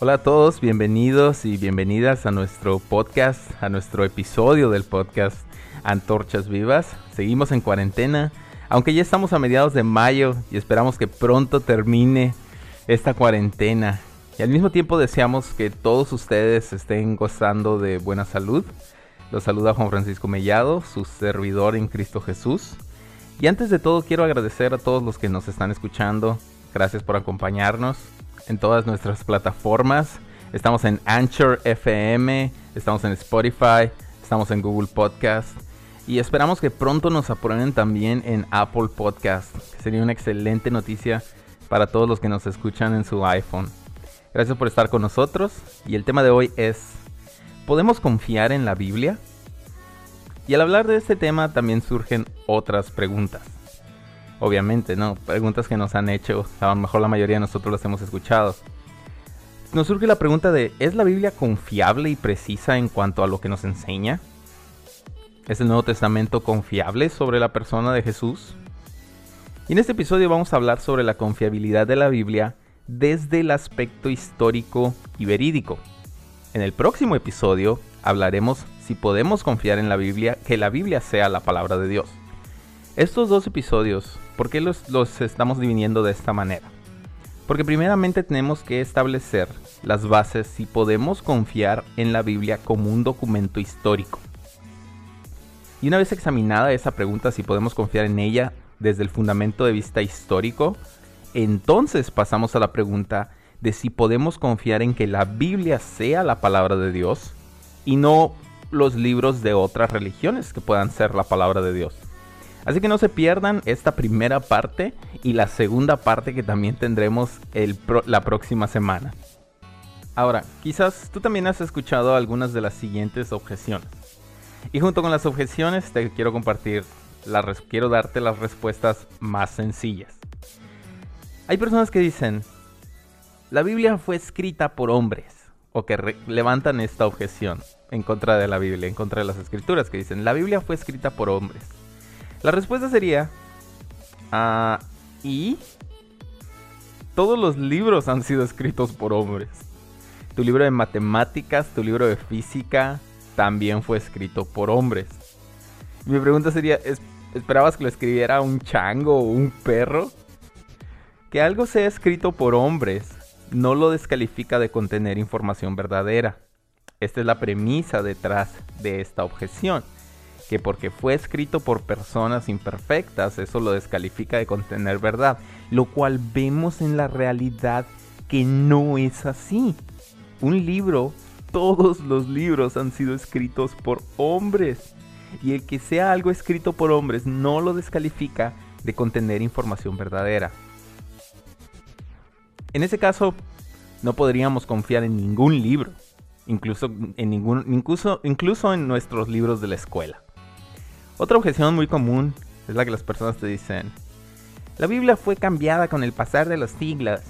Hola a todos, bienvenidos y bienvenidas a nuestro podcast, a nuestro episodio del podcast Antorchas Vivas. Seguimos en cuarentena, aunque ya estamos a mediados de mayo y esperamos que pronto termine esta cuarentena. Y al mismo tiempo deseamos que todos ustedes estén gozando de buena salud. Los saluda Juan Francisco Mellado, su servidor en Cristo Jesús. Y antes de todo quiero agradecer a todos los que nos están escuchando. Gracias por acompañarnos en todas nuestras plataformas. Estamos en Anchor FM, estamos en Spotify, estamos en Google Podcast y esperamos que pronto nos aprueben también en Apple Podcast. sería una excelente noticia para todos los que nos escuchan en su iPhone. Gracias por estar con nosotros y el tema de hoy es ¿Podemos confiar en la Biblia? Y al hablar de este tema también surgen otras preguntas obviamente, ¿no? Preguntas que nos han hecho, a lo mejor la mayoría de nosotros las hemos escuchado. Nos surge la pregunta de, ¿es la Biblia confiable y precisa en cuanto a lo que nos enseña? ¿Es el Nuevo Testamento confiable sobre la persona de Jesús? Y en este episodio vamos a hablar sobre la confiabilidad de la Biblia desde el aspecto histórico y verídico. En el próximo episodio hablaremos si podemos confiar en la Biblia, que la Biblia sea la palabra de Dios. Estos dos episodios ¿Por qué los, estamos dividiendo de esta manera? Porque primeramente tenemos que establecer las bases si podemos confiar en la Biblia como un documento histórico. Y una vez examinada esa pregunta si podemos confiar en ella desde el fundamento de vista histórico, entonces pasamos a la pregunta de si podemos confiar en que la Biblia sea la palabra de Dios y no los libros de otras religiones que puedan ser la palabra de Dios. Así que no se pierdan esta primera parte y la segunda parte que también tendremos la próxima semana. Ahora, quizás tú también has escuchado algunas de las siguientes objeciones. Y junto con las objeciones te quiero compartir, quiero darte las respuestas más sencillas. Hay personas que dicen, la Biblia fue escrita por hombres, o que levantan esta objeción en contra de la Biblia, en contra de las escrituras, que dicen, la Biblia fue escrita por hombres. La respuesta sería... Ah, y... Todos los libros han sido escritos por hombres. Tu libro de matemáticas, tu libro de física, también fue escrito por hombres. Mi pregunta sería, ¿esperabas que lo escribiera un chango o un perro? Que algo sea escrito por hombres no lo descalifica de contener información verdadera. Esta es la premisa detrás de esta objeción que porque fue escrito por personas imperfectas, eso lo descalifica de contener verdad, lo cual vemos en la realidad que no es así. Un libro, todos los libros han sido escritos por hombres, y el que sea algo escrito por hombres no lo descalifica de contener información verdadera. En ese caso, no podríamos confiar en ningún libro, incluso en, ningún, incluso, incluso en nuestros libros de la escuela. Otra objeción muy común es la que las personas te dicen, la Biblia fue cambiada con el pasar de los siglos.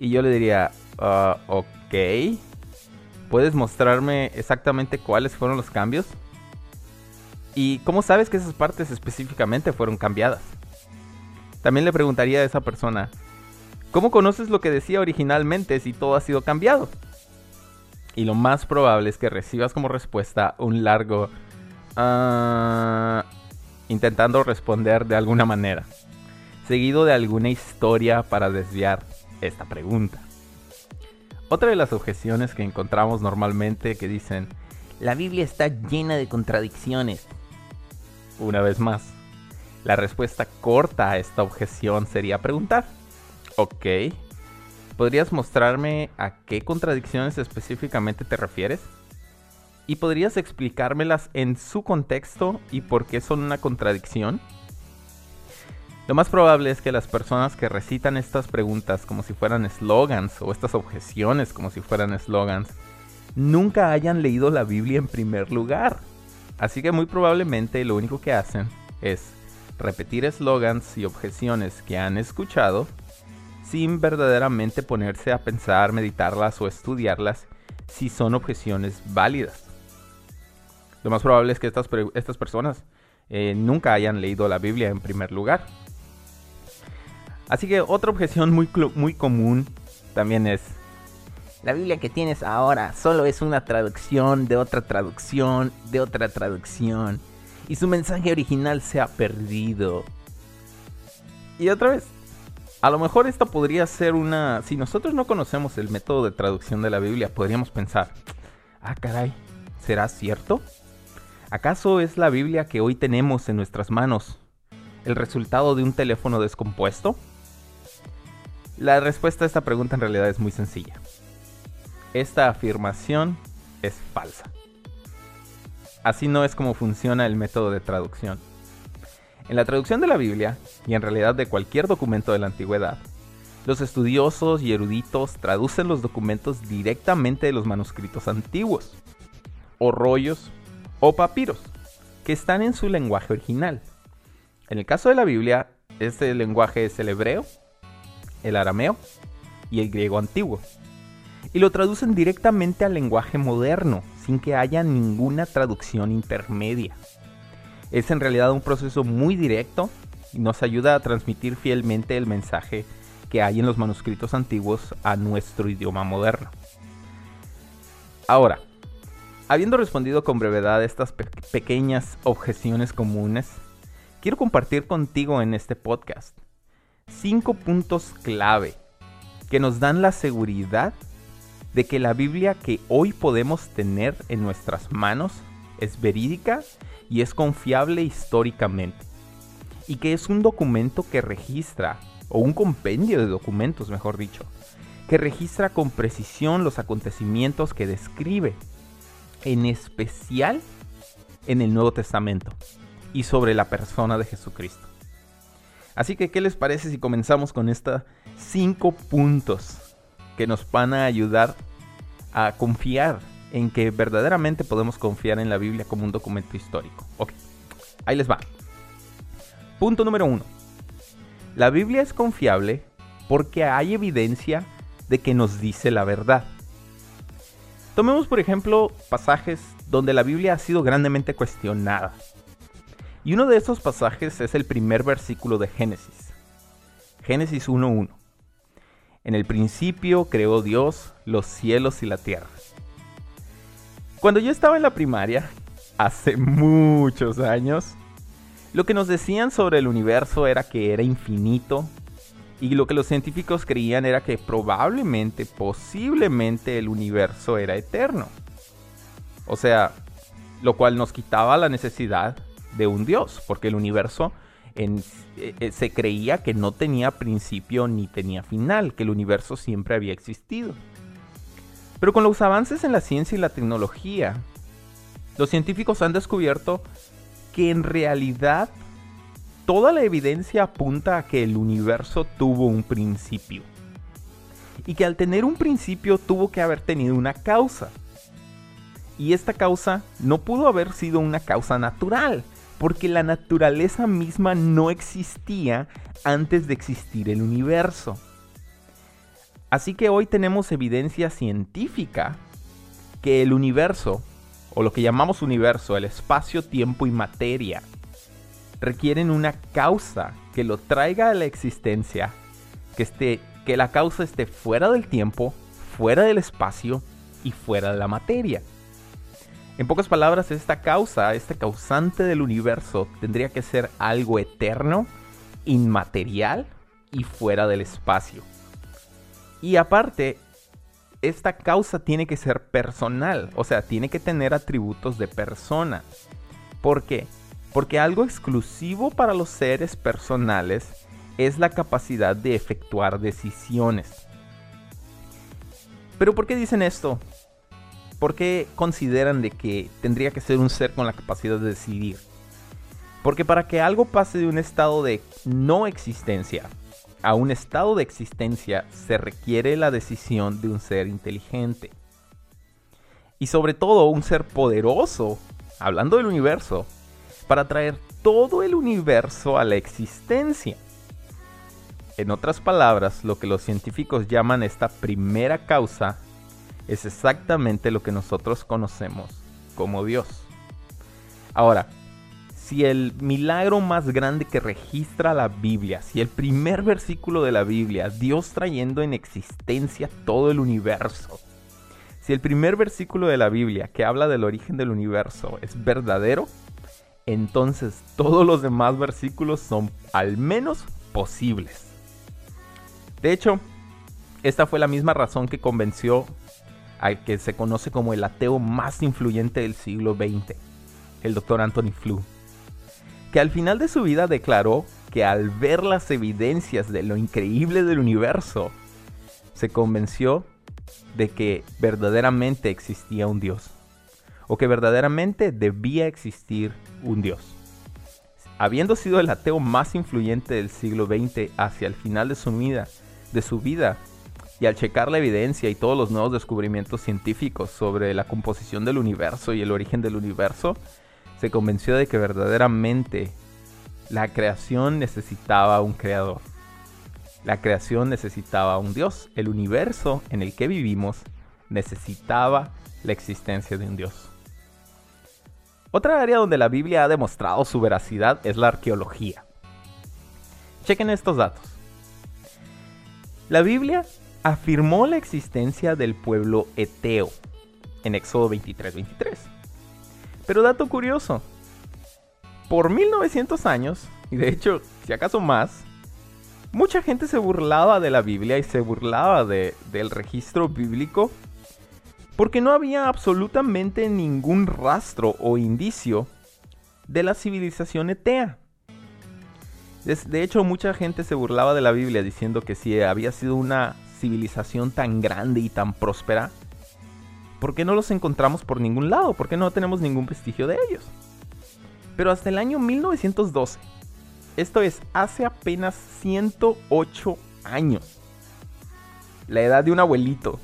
Y yo le diría, uh, ok, ¿puedes mostrarme exactamente cuáles fueron los cambios? ¿Y cómo sabes que esas partes específicamente fueron cambiadas? También le preguntaría a esa persona, ¿cómo conoces lo que decía originalmente si todo ha sido cambiado? Y lo más probable es que recibas como respuesta un largo Ah, intentando responder de alguna manera, seguido de alguna historia para desviar esta pregunta. Otra de las objeciones que encontramos normalmente que dicen, la Biblia está llena de contradicciones. Una vez más, la respuesta corta a esta objeción sería preguntar, ok, ¿podrías mostrarme a qué contradicciones específicamente te refieres? ¿Y podrías explicármelas en su contexto y por qué son una contradicción? Lo más probable es que las personas que recitan estas preguntas como si fueran slogans o estas objeciones como si fueran slogans nunca hayan leído la Biblia en primer lugar. Así que muy probablemente lo único que hacen es repetir slogans y objeciones que han escuchado sin verdaderamente ponerse a pensar, meditarlas o estudiarlas si son objeciones válidas. Lo más probable es que estas, estas personas eh, nunca hayan leído la Biblia en primer lugar. Así que otra objeción muy, muy común también es, La Biblia que tienes ahora solo es una traducción de otra traducción de otra traducción. Y su mensaje original se ha perdido. Y otra vez, a lo mejor esta podría ser una... Si nosotros no conocemos el método de traducción de la Biblia, podríamos pensar, ah caray, ¿será cierto? ¿Acaso es la Biblia que hoy tenemos en nuestras manos el resultado de un teléfono descompuesto? La respuesta a esta pregunta en realidad es muy sencilla. Esta afirmación es falsa. Así no es como funciona el método de traducción. En la traducción de la Biblia, y en realidad de cualquier documento de la antigüedad, los estudiosos y eruditos traducen los documentos directamente de los manuscritos antiguos, o rollos, o papiros, que están en su lenguaje original. En el caso de la Biblia, este lenguaje es el hebreo, el arameo y el griego antiguo. Y lo traducen directamente al lenguaje moderno, sin que haya ninguna traducción intermedia. Es en realidad un proceso muy directo y nos ayuda a transmitir fielmente el mensaje que hay en los manuscritos antiguos a nuestro idioma moderno. Ahora, habiendo respondido con brevedad estas pequeñas objeciones comunes, quiero compartir contigo en este podcast cinco puntos clave que nos dan la seguridad de que la Biblia que hoy podemos tener en nuestras manos es verídica y es confiable históricamente. Y que es un documento que registra, o un compendio de documentos, mejor dicho, que registra con precisión los acontecimientos que describe, en especial en el Nuevo Testamento y sobre la persona de Jesucristo. Así que, ¿qué les parece si comenzamos con estos cinco puntos que nos van a ayudar a confiar en que verdaderamente podemos confiar en la Biblia como un documento histórico. Ok, ahí les va. Punto número uno. La Biblia es confiable porque hay evidencia de que nos dice la verdad. Tomemos por ejemplo pasajes donde la Biblia ha sido grandemente cuestionada. Y uno de esos pasajes es el primer versículo de Génesis. Génesis 1.1. En el principio creó Dios los cielos y la tierra. Cuando yo estaba en la primaria, hace muchos años, lo que nos decían sobre el universo era que era infinito y lo que los científicos creían era que probablemente, posiblemente el universo era eterno. O sea, lo cual nos quitaba la necesidad de un Dios, porque el universo eh, eh, se creía que no tenía principio ni tenía final, que el universo siempre había existido. Pero con los avances en la ciencia y la tecnología, los científicos han descubierto que en realidad toda la evidencia apunta a que el universo tuvo un principio. Y que al tener un principio tuvo que haber tenido una causa. Y esta causa no pudo haber sido una causa natural, porque la naturaleza misma no existía antes de existir el universo. Así que hoy tenemos evidencia científica que el universo, o lo que llamamos universo, el espacio, tiempo y materia, requieren una causa que lo traiga a la existencia, que, esté, que la causa esté fuera del tiempo, fuera del espacio y fuera de la materia. En pocas palabras, esta causa, este causante del universo, tendría que ser algo eterno, inmaterial y fuera del espacio. Y aparte, esta causa tiene que ser personal, o sea, tiene que tener atributos de persona. ¿Por qué? Porque algo exclusivo para los seres personales es la capacidad de efectuar decisiones. Pero ¿por qué dicen esto? ¿Por qué consideran de que tendría que ser un ser con la capacidad de decidir? Porque para que algo pase de un estado de no existencia a un estado de existencia se requiere la decisión de un ser inteligente. Y sobre todo un ser poderoso, hablando del universo, para traer todo el universo a la existencia. En otras palabras, lo que los científicos llaman esta primera causa es exactamente lo que nosotros conocemos como Dios. Ahora, si el milagro más grande que registra la Biblia, si el primer versículo de la Biblia, Dios trayendo en existencia todo el universo, Si el primer versículo de la Biblia que habla del origen del universo es verdadero, entonces todos los demás versículos son al menos posibles. De hecho, esta fue la misma razón que convenció al que se conoce como el ateo más influyente del siglo XX, el doctor Anthony Flew, que al final de su vida declaró que al ver las evidencias de lo increíble del universo, se convenció de que verdaderamente existía un Dios, o que verdaderamente debía existir un Dios. Habiendo sido el ateo más influyente del siglo XX hacia el final de su vida, de su vida y al checar la evidencia y todos los nuevos descubrimientos científicos sobre la composición del universo y el origen del universo, se convenció de que verdaderamente la creación necesitaba un creador. La creación necesitaba un Dios. El universo en el que vivimos necesitaba la existencia de un Dios. Otra área donde la Biblia ha demostrado su veracidad es la arqueología. Chequen estos datos. La Biblia afirmó la existencia del pueblo eteo en Éxodo 23:23. Pero dato curioso, por 1900 años, y de hecho, si acaso más, mucha gente se burlaba de la Biblia y se burlaba del registro bíblico porque no había absolutamente ningún rastro o indicio de la civilización etea. De hecho, mucha gente se burlaba de la Biblia diciendo que si había sido una civilización tan grande y tan próspera, ¿por qué no los encontramos por ningún lado? ¿Por qué no tenemos ningún vestigio de ellos? Pero hasta el año 1912, esto es, hace apenas 108 años, la edad de un abuelito,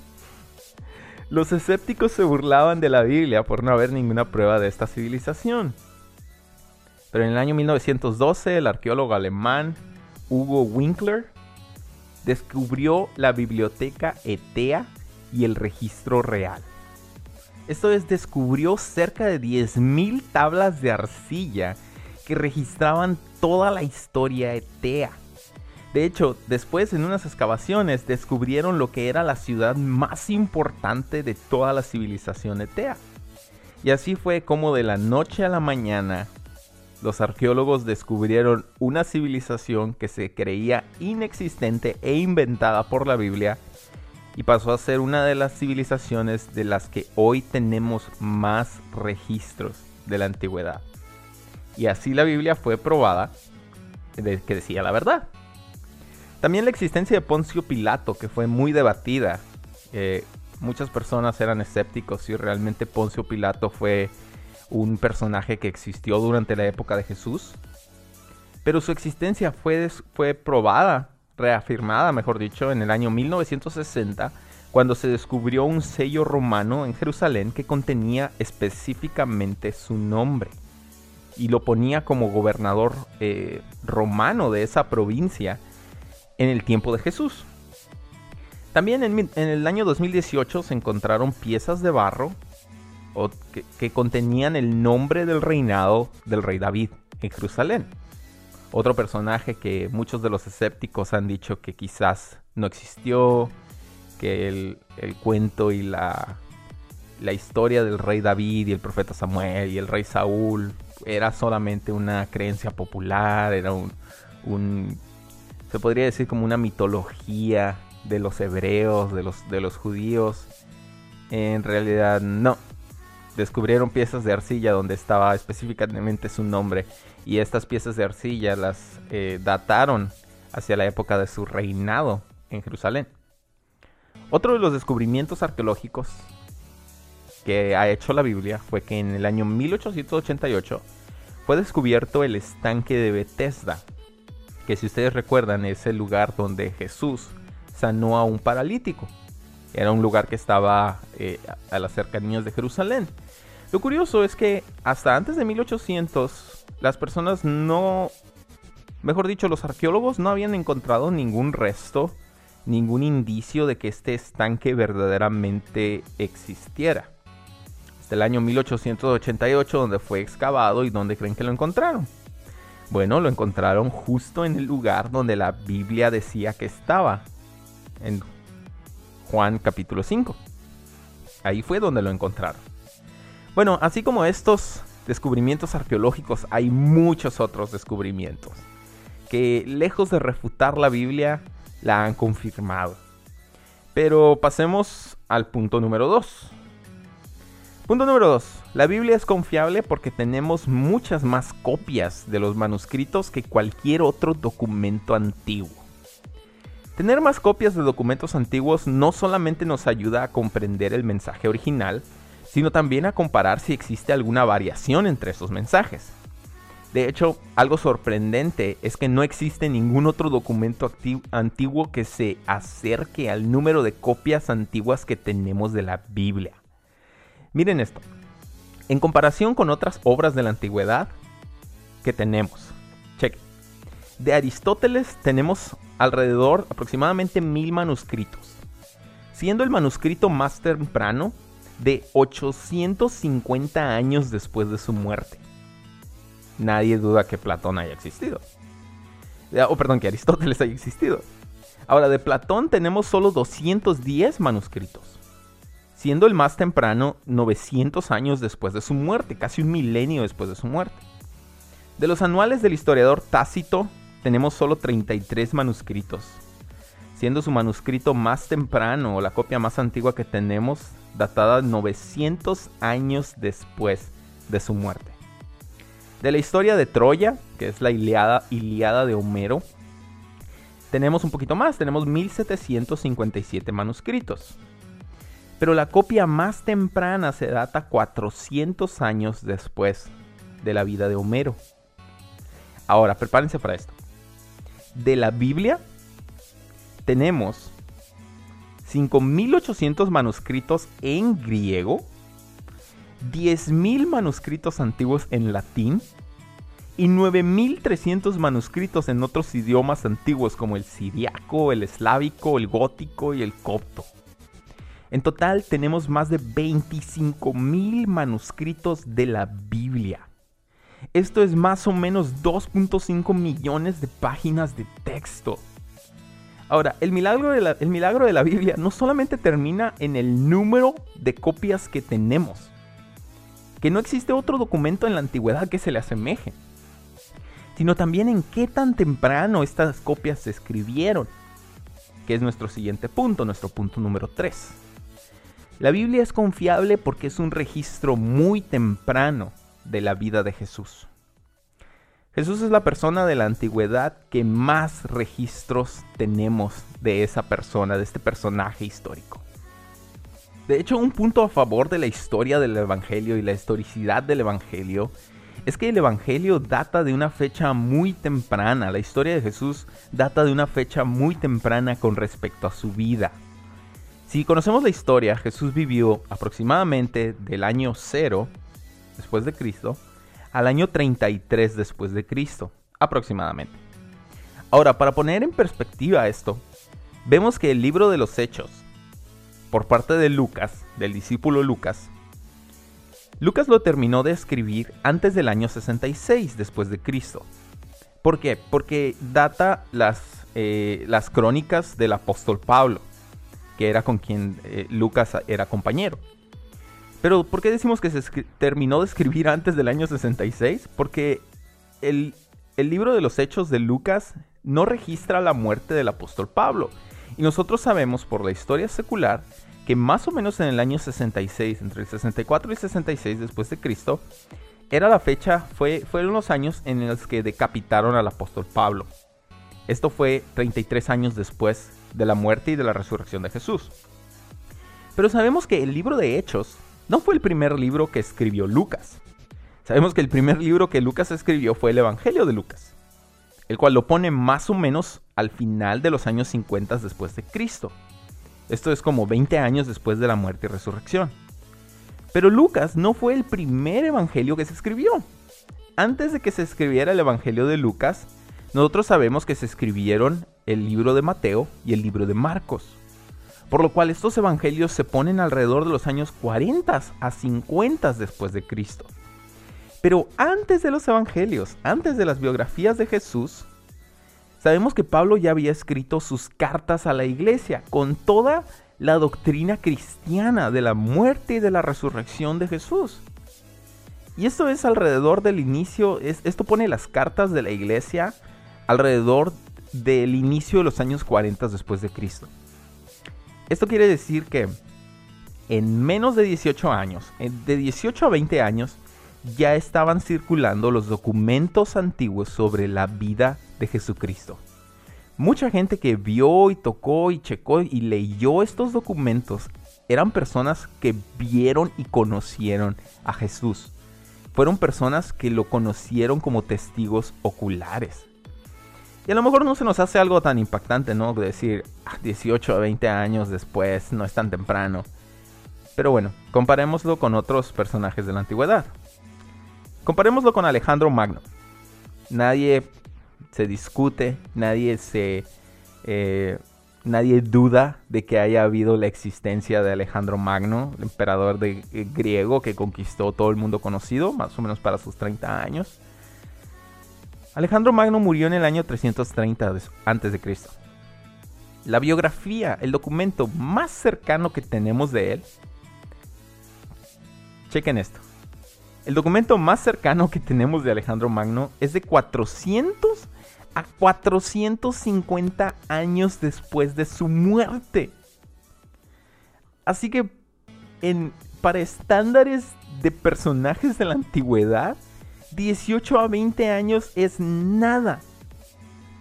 los escépticos se burlaban de la Biblia por no haber ninguna prueba de esta civilización. Pero en el año 1912 el arqueólogo alemán Hugo Winkler descubrió la biblioteca Etea y el registro real. Esto es, descubrió cerca de 10.000 tablas de arcilla que registraban toda la historia etea. De hecho, después en unas excavaciones descubrieron lo que era la ciudad más importante de toda la civilización etea. Y así fue como de la noche a la mañana los arqueólogos descubrieron una civilización que se creía inexistente e inventada por la Biblia y pasó a ser una de las civilizaciones de las que hoy tenemos más registros de la antigüedad. Y así la Biblia fue probada de que decía la verdad. También la existencia de Poncio Pilato, que fue muy debatida. Muchas personas eran escépticos si realmente Poncio Pilato fue un personaje que existió durante la época de Jesús, pero su existencia fue, fue probada, reafirmada, mejor dicho, en el año 1960, cuando se descubrió un sello romano en Jerusalén que contenía específicamente su nombre y lo ponía como gobernador eh, romano de esa provincia en el tiempo de Jesús. También en, el año 2018 se encontraron piezas de barro que, contenían el nombre del reinado del rey David en Jerusalén. Otro personaje que muchos de los escépticos han dicho que quizás no existió, que el, cuento y la, historia del rey David y el profeta Samuel y el rey Saúl era solamente una creencia popular, era un, se podría decir como una mitología de los hebreos, de los, de los judíos. En realidad no, descubrieron piezas de arcilla donde estaba específicamente su nombre y estas piezas de arcilla las eh, dataron hacia la época de su reinado en Jerusalén. Otro de los descubrimientos arqueológicos que ha hecho la Biblia fue que en el año 1888 fue descubierto el estanque de Bethesda, que si ustedes recuerdan es el lugar donde Jesús sanó a un paralítico. Era un lugar que estaba eh, a las cercanías de Jerusalén. Lo curioso es que hasta antes de 1800 las personas no, mejor dicho, los arqueólogos no habían encontrado ningún resto, ningún indicio de que este estanque verdaderamente existiera. Hasta el año 1888 donde fue excavado y donde creen que lo encontraron. Bueno, lo encontraron justo en el lugar donde la Biblia decía que estaba, en Juan capítulo 5. Ahí fue donde lo encontraron. Bueno, así como estos descubrimientos arqueológicos, hay muchos otros descubrimientos que lejos de refutar la Biblia, la han confirmado. Pero pasemos al punto número 2. Punto número 2. La Biblia es confiable porque tenemos muchas más copias de los manuscritos que cualquier otro documento antiguo. Tener más copias de documentos antiguos no solamente nos ayuda a comprender el mensaje original, sino también a comparar si existe alguna variación entre esos mensajes. De hecho, algo sorprendente es que no existe ningún otro documento antiguo que se acerque al número de copias antiguas que tenemos de la Biblia. Miren esto. En comparación con otras obras de la antigüedad que tenemos. Cheque. De Aristóteles tenemos alrededor aproximadamente mil manuscritos. Siendo el manuscrito más temprano de 850 años después de su muerte nadie duda que Platón haya existido. O perdón, que Aristóteles haya existido. Ahora, de Platón tenemos solo 210 manuscritos, siendo el más temprano 900 años después de su muerte, casi un milenio después de su muerte. De los anuales del historiador Tácito tenemos solo 33 manuscritos, siendo su manuscrito más temprano o la copia más antigua que tenemos datada 900 años después de su muerte. De la historia de Troya, que es la Iliada, Iliada de Homero, tenemos un poquito más, tenemos 1757 manuscritos. Pero la copia más temprana se data 400 años después de la vida de Homero. Ahora, prepárense para esto. De la Biblia tenemos 5.800 manuscritos en griego 10.000 manuscritos antiguos en latín y 9.300 manuscritos en otros idiomas antiguos como el siriaco, el eslávico, el gótico y el copto. En total tenemos más de 25.000 manuscritos de la Biblia. Esto es más o menos 2.5 millones de páginas de texto. Ahora, el milagro, de la, el milagro de la Biblia no solamente termina en el número de copias que tenemos, que no existe otro documento en la antigüedad que se le asemeje, sino también en qué tan temprano estas copias se escribieron, que es nuestro siguiente punto, nuestro punto número 3. La Biblia es confiable porque es un registro muy temprano de la vida de Jesús. Jesús es la persona de la antigüedad que más registros tenemos de esa persona, de este personaje histórico. De hecho, un punto a favor de la historia del Evangelio y la historicidad del Evangelio es que el Evangelio data de una fecha muy temprana. La historia de Jesús data de una fecha muy temprana con respecto a su vida. Si conocemos la historia, Jesús vivió aproximadamente del año 0 después de Cristo al año 33 después de Cristo, aproximadamente. Ahora, para poner en perspectiva esto, vemos que el libro de los Hechos por parte de Lucas, del discípulo Lucas, Lucas lo terminó de escribir antes del año 66 después de Cristo. ¿Por qué? Porque data las, eh, las crónicas del apóstol Pablo, que era con quien eh, Lucas era compañero. Pero ¿por qué decimos que se terminó de escribir antes del año 66? Porque el, el libro de los hechos de Lucas no registra la muerte del apóstol Pablo y nosotros sabemos por la historia secular que más o menos en el año 66, entre el 64 y 66 después de Cristo, era la fecha, fue, fueron los años en los que decapitaron al apóstol Pablo. Esto fue 33 años después de la muerte y de la resurrección de Jesús. Pero sabemos que el libro de Hechos no fue el primer libro que escribió Lucas. Sabemos que el primer libro que Lucas escribió fue el Evangelio de Lucas el cual lo pone más o menos al final de los años 50 después de Cristo. Esto es como 20 años después de la muerte y resurrección. Pero Lucas no fue el primer evangelio que se escribió. Antes de que se escribiera el evangelio de Lucas, nosotros sabemos que se escribieron el libro de Mateo y el libro de Marcos. Por lo cual estos evangelios se ponen alrededor de los años 40 a 50 después de Cristo. Pero antes de los evangelios, antes de las biografías de Jesús, sabemos que Pablo ya había escrito sus cartas a la iglesia con toda la doctrina cristiana de la muerte y de la resurrección de Jesús. Y esto es alrededor del inicio, esto pone las cartas de la iglesia alrededor del inicio de los años 40 después de Cristo. Esto quiere decir que en menos de 18 años, de 18 a 20 años, ya estaban circulando los documentos antiguos sobre la vida de Jesucristo. Mucha gente que vio y tocó y checó y leyó estos documentos eran personas que vieron y conocieron a Jesús. Fueron personas que lo conocieron como testigos oculares. Y a lo mejor no se nos hace algo tan impactante, ¿no? Decir 18 ah, a 20 años después, no es tan temprano. Pero bueno, comparémoslo con otros personajes de la antigüedad. Comparémoslo con Alejandro Magno. Nadie se discute, nadie se... Eh, nadie duda de que haya habido la existencia de Alejandro Magno, el emperador de, eh, griego que conquistó todo el mundo conocido, más o menos para sus 30 años. Alejandro Magno murió en el año 330 a.C. La biografía, el documento más cercano que tenemos de él, chequen esto. El documento más cercano que tenemos de Alejandro Magno es de 400 a 450 años después de su muerte. Así que en, para estándares de personajes de la antigüedad, 18 a 20 años es nada.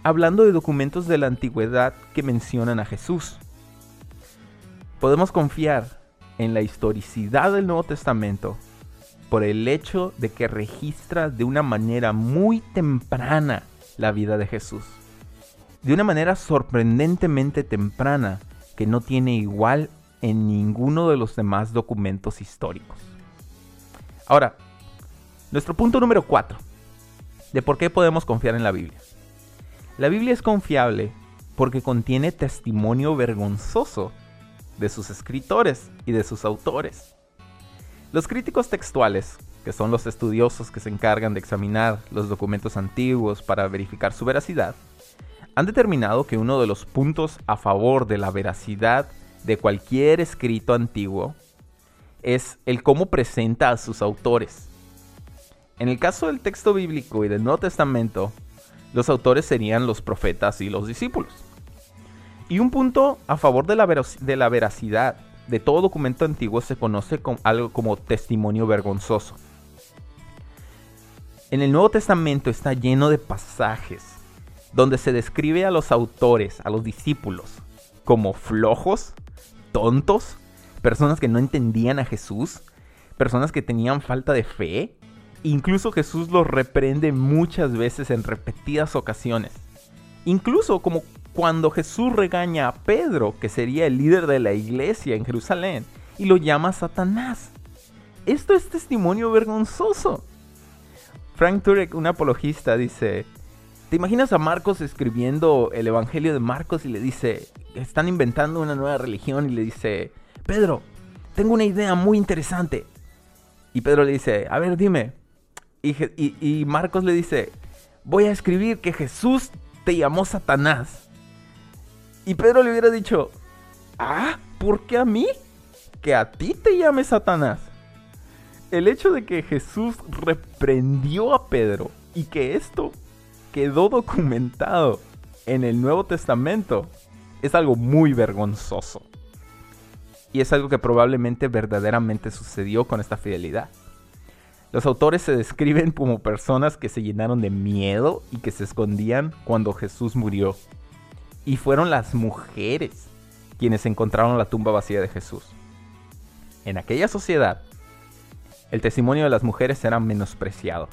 Hablando de documentos de la antigüedad que mencionan a Jesús. Podemos confiar en la historicidad del Nuevo Testamento por el hecho de que registra de una manera muy temprana la vida de Jesús. De una manera sorprendentemente temprana que no tiene igual en ninguno de los demás documentos históricos. Ahora, nuestro punto número 4. De por qué podemos confiar en la Biblia. La Biblia es confiable porque contiene testimonio vergonzoso de sus escritores y de sus autores. Los críticos textuales, que son los estudiosos que se encargan de examinar los documentos antiguos para verificar su veracidad, han determinado que uno de los puntos a favor de la veracidad de cualquier escrito antiguo es el cómo presenta a sus autores. En el caso del texto bíblico y del Nuevo Testamento, los autores serían los profetas y los discípulos. Y un punto a favor de la, veracidad de todo documento antiguo se conoce algo como testimonio vergonzoso. En el Nuevo Testamento está lleno de pasajes donde se describe a los autores, a los discípulos, como flojos, tontos, personas que no entendían a Jesús, personas que tenían falta de fe, Incluso Jesús los reprende muchas veces en repetidas ocasiones. Incluso como cuando Jesús regaña a Pedro, que sería el líder de la iglesia en Jerusalén, y lo llama Satanás. Esto es testimonio vergonzoso. Frank Turek, un apologista, dice, ¿te imaginas a Marcos escribiendo el Evangelio de Marcos y le dice, están inventando una nueva religión y le dice, Pedro, tengo una idea muy interesante. Y Pedro le dice, a ver, dime, y, Marcos le dice, voy a escribir que Jesús te llamó Satanás. Y Pedro le hubiera dicho, ah, ¿por qué a mí? Que a ti te llame Satanás. El hecho de que Jesús reprendió a Pedro y que esto quedó documentado en el Nuevo Testamento es algo muy vergonzoso. Y es algo que probablemente verdaderamente sucedió con esta fidelidad. Los autores se describen como personas que se llenaron de miedo y que se escondían cuando Jesús murió. Y fueron las mujeres quienes encontraron la tumba vacía de Jesús. En aquella sociedad, el testimonio de las mujeres era menospreciado.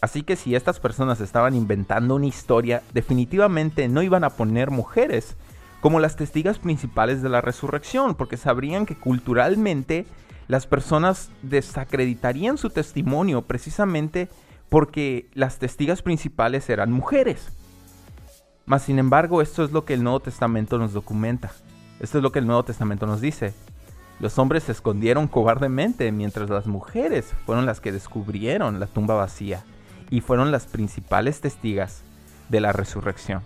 Así que si estas personas estaban inventando una historia, definitivamente no iban a poner mujeres como las testigas principales de la resurrección, porque sabrían que culturalmente las personas desacreditarían su testimonio precisamente porque las testigas principales eran mujeres. Mas sin embargo, esto es lo que el Nuevo Testamento nos documenta. Esto es lo que el Nuevo Testamento nos dice. Los hombres se escondieron cobardemente mientras las mujeres fueron las que descubrieron la tumba vacía y fueron las principales testigas de la resurrección.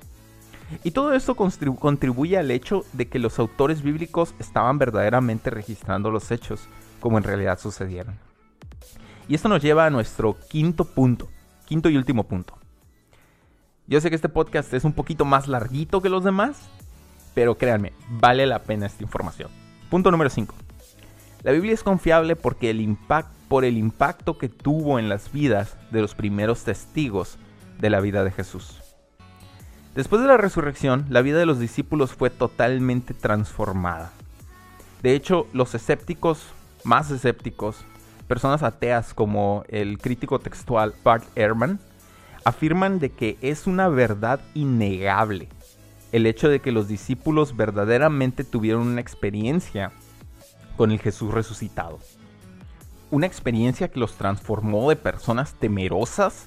Y todo esto contribuye al hecho de que los autores bíblicos estaban verdaderamente registrando los hechos como en realidad sucedieron. Y esto nos lleva a nuestro quinto punto, quinto y último punto. Yo sé que este podcast es un poquito más larguito que los demás, pero créanme, vale la pena esta información. Punto número 5. La Biblia es confiable porque el por el impacto que tuvo en las vidas de los primeros testigos de la vida de Jesús. Después de la resurrección, la vida de los discípulos fue totalmente transformada. De hecho, los escépticos, más escépticos, personas ateas como el crítico textual Bart Ehrman, afirman de que es una verdad innegable el hecho de que los discípulos verdaderamente tuvieron una experiencia con el Jesús resucitado. Una experiencia que los transformó de personas temerosas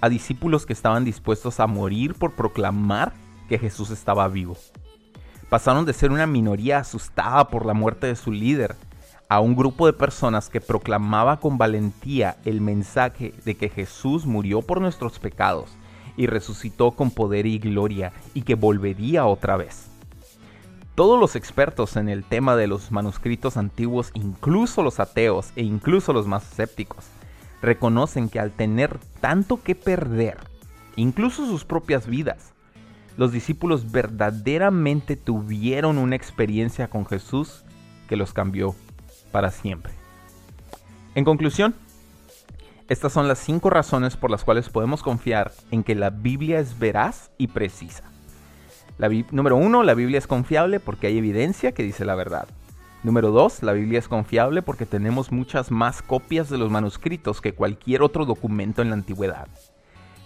a discípulos que estaban dispuestos a morir por proclamar que Jesús estaba vivo. Pasaron de ser una minoría asustada por la muerte de su líder a un grupo de personas que proclamaba con valentía el mensaje de que Jesús murió por nuestros pecados y resucitó con poder y gloria y que volvería otra vez. Todos los expertos en el tema de los manuscritos antiguos, incluso los ateos e incluso los más escépticos, reconocen que al tener tanto que perder, incluso sus propias vidas, los discípulos verdaderamente tuvieron una experiencia con Jesús que los cambió para siempre. En conclusión, estas son las cinco razones por las cuales podemos confiar en que la Biblia es veraz y precisa. Número uno, la Biblia es confiable porque hay evidencia que dice la verdad. Número 2. La Biblia es confiable porque tenemos muchas más copias de los manuscritos que cualquier otro documento en la antigüedad.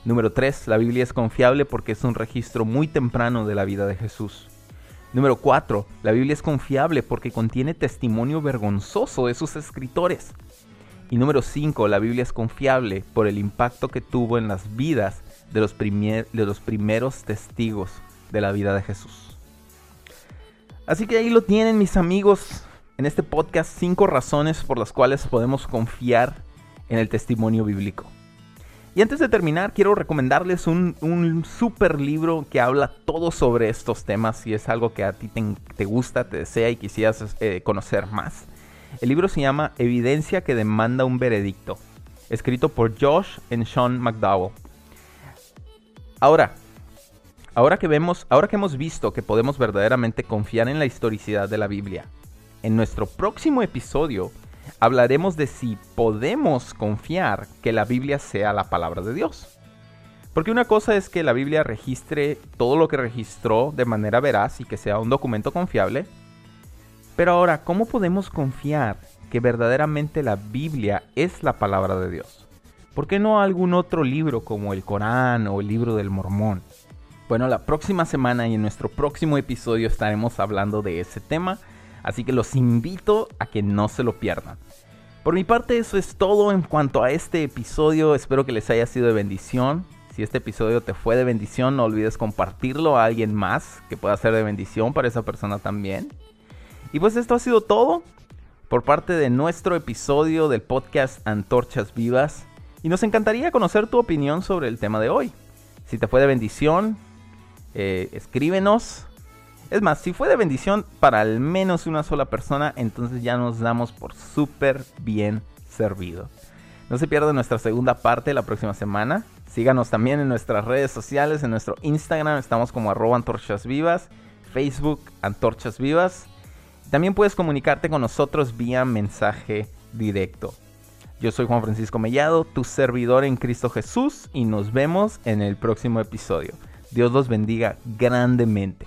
Número 3. La Biblia es confiable porque es un registro muy temprano de la vida de Jesús. Número 4. La Biblia es confiable porque contiene testimonio vergonzoso de sus escritores. Y número 5. La Biblia es confiable por el impacto que tuvo en las vidas de los, de los primeros testigos de la vida de Jesús. Así que ahí lo tienen mis amigos en este podcast cinco razones por las cuales podemos confiar en el testimonio bíblico. Y antes de terminar, quiero recomendarles un, un super libro que habla todo sobre estos temas, si es algo que a ti te, gusta, te desea y quisieras eh, conocer más. El libro se llama Evidencia que demanda un veredicto, escrito por Josh y Sean McDowell. Ahora, ahora que vemos, ahora que hemos visto que podemos verdaderamente confiar en la historicidad de la Biblia, en nuestro próximo episodio hablaremos de si podemos confiar que la Biblia sea la palabra de Dios. Porque una cosa es que la Biblia registre todo lo que registró de manera veraz y que sea un documento confiable. Pero ahora, ¿cómo podemos confiar que verdaderamente la Biblia es la palabra de Dios? ¿Por qué no algún otro libro como el Corán o el libro del Mormón? Bueno, la próxima semana y en nuestro próximo episodio estaremos hablando de ese tema Así que los invito a que no se lo pierdan. Por mi parte eso es todo en cuanto a este episodio. Espero que les haya sido de bendición. Si este episodio te fue de bendición, no olvides compartirlo a alguien más que pueda ser de bendición para esa persona también. Y pues esto ha sido todo por parte de nuestro episodio del podcast Antorchas Vivas. Y nos encantaría conocer tu opinión sobre el tema de hoy. Si te fue de bendición, eh, escríbenos es más, si fue de bendición para al menos una sola persona, entonces ya nos damos por súper bien servido. No se pierda nuestra segunda parte la próxima semana. Síganos también en nuestras redes sociales, en nuestro Instagram estamos como arroba antorchas vivas, Facebook antorchas vivas. También puedes comunicarte con nosotros vía mensaje directo. Yo soy Juan Francisco Mellado, tu servidor en Cristo Jesús, y nos vemos en el próximo episodio. Dios los bendiga grandemente.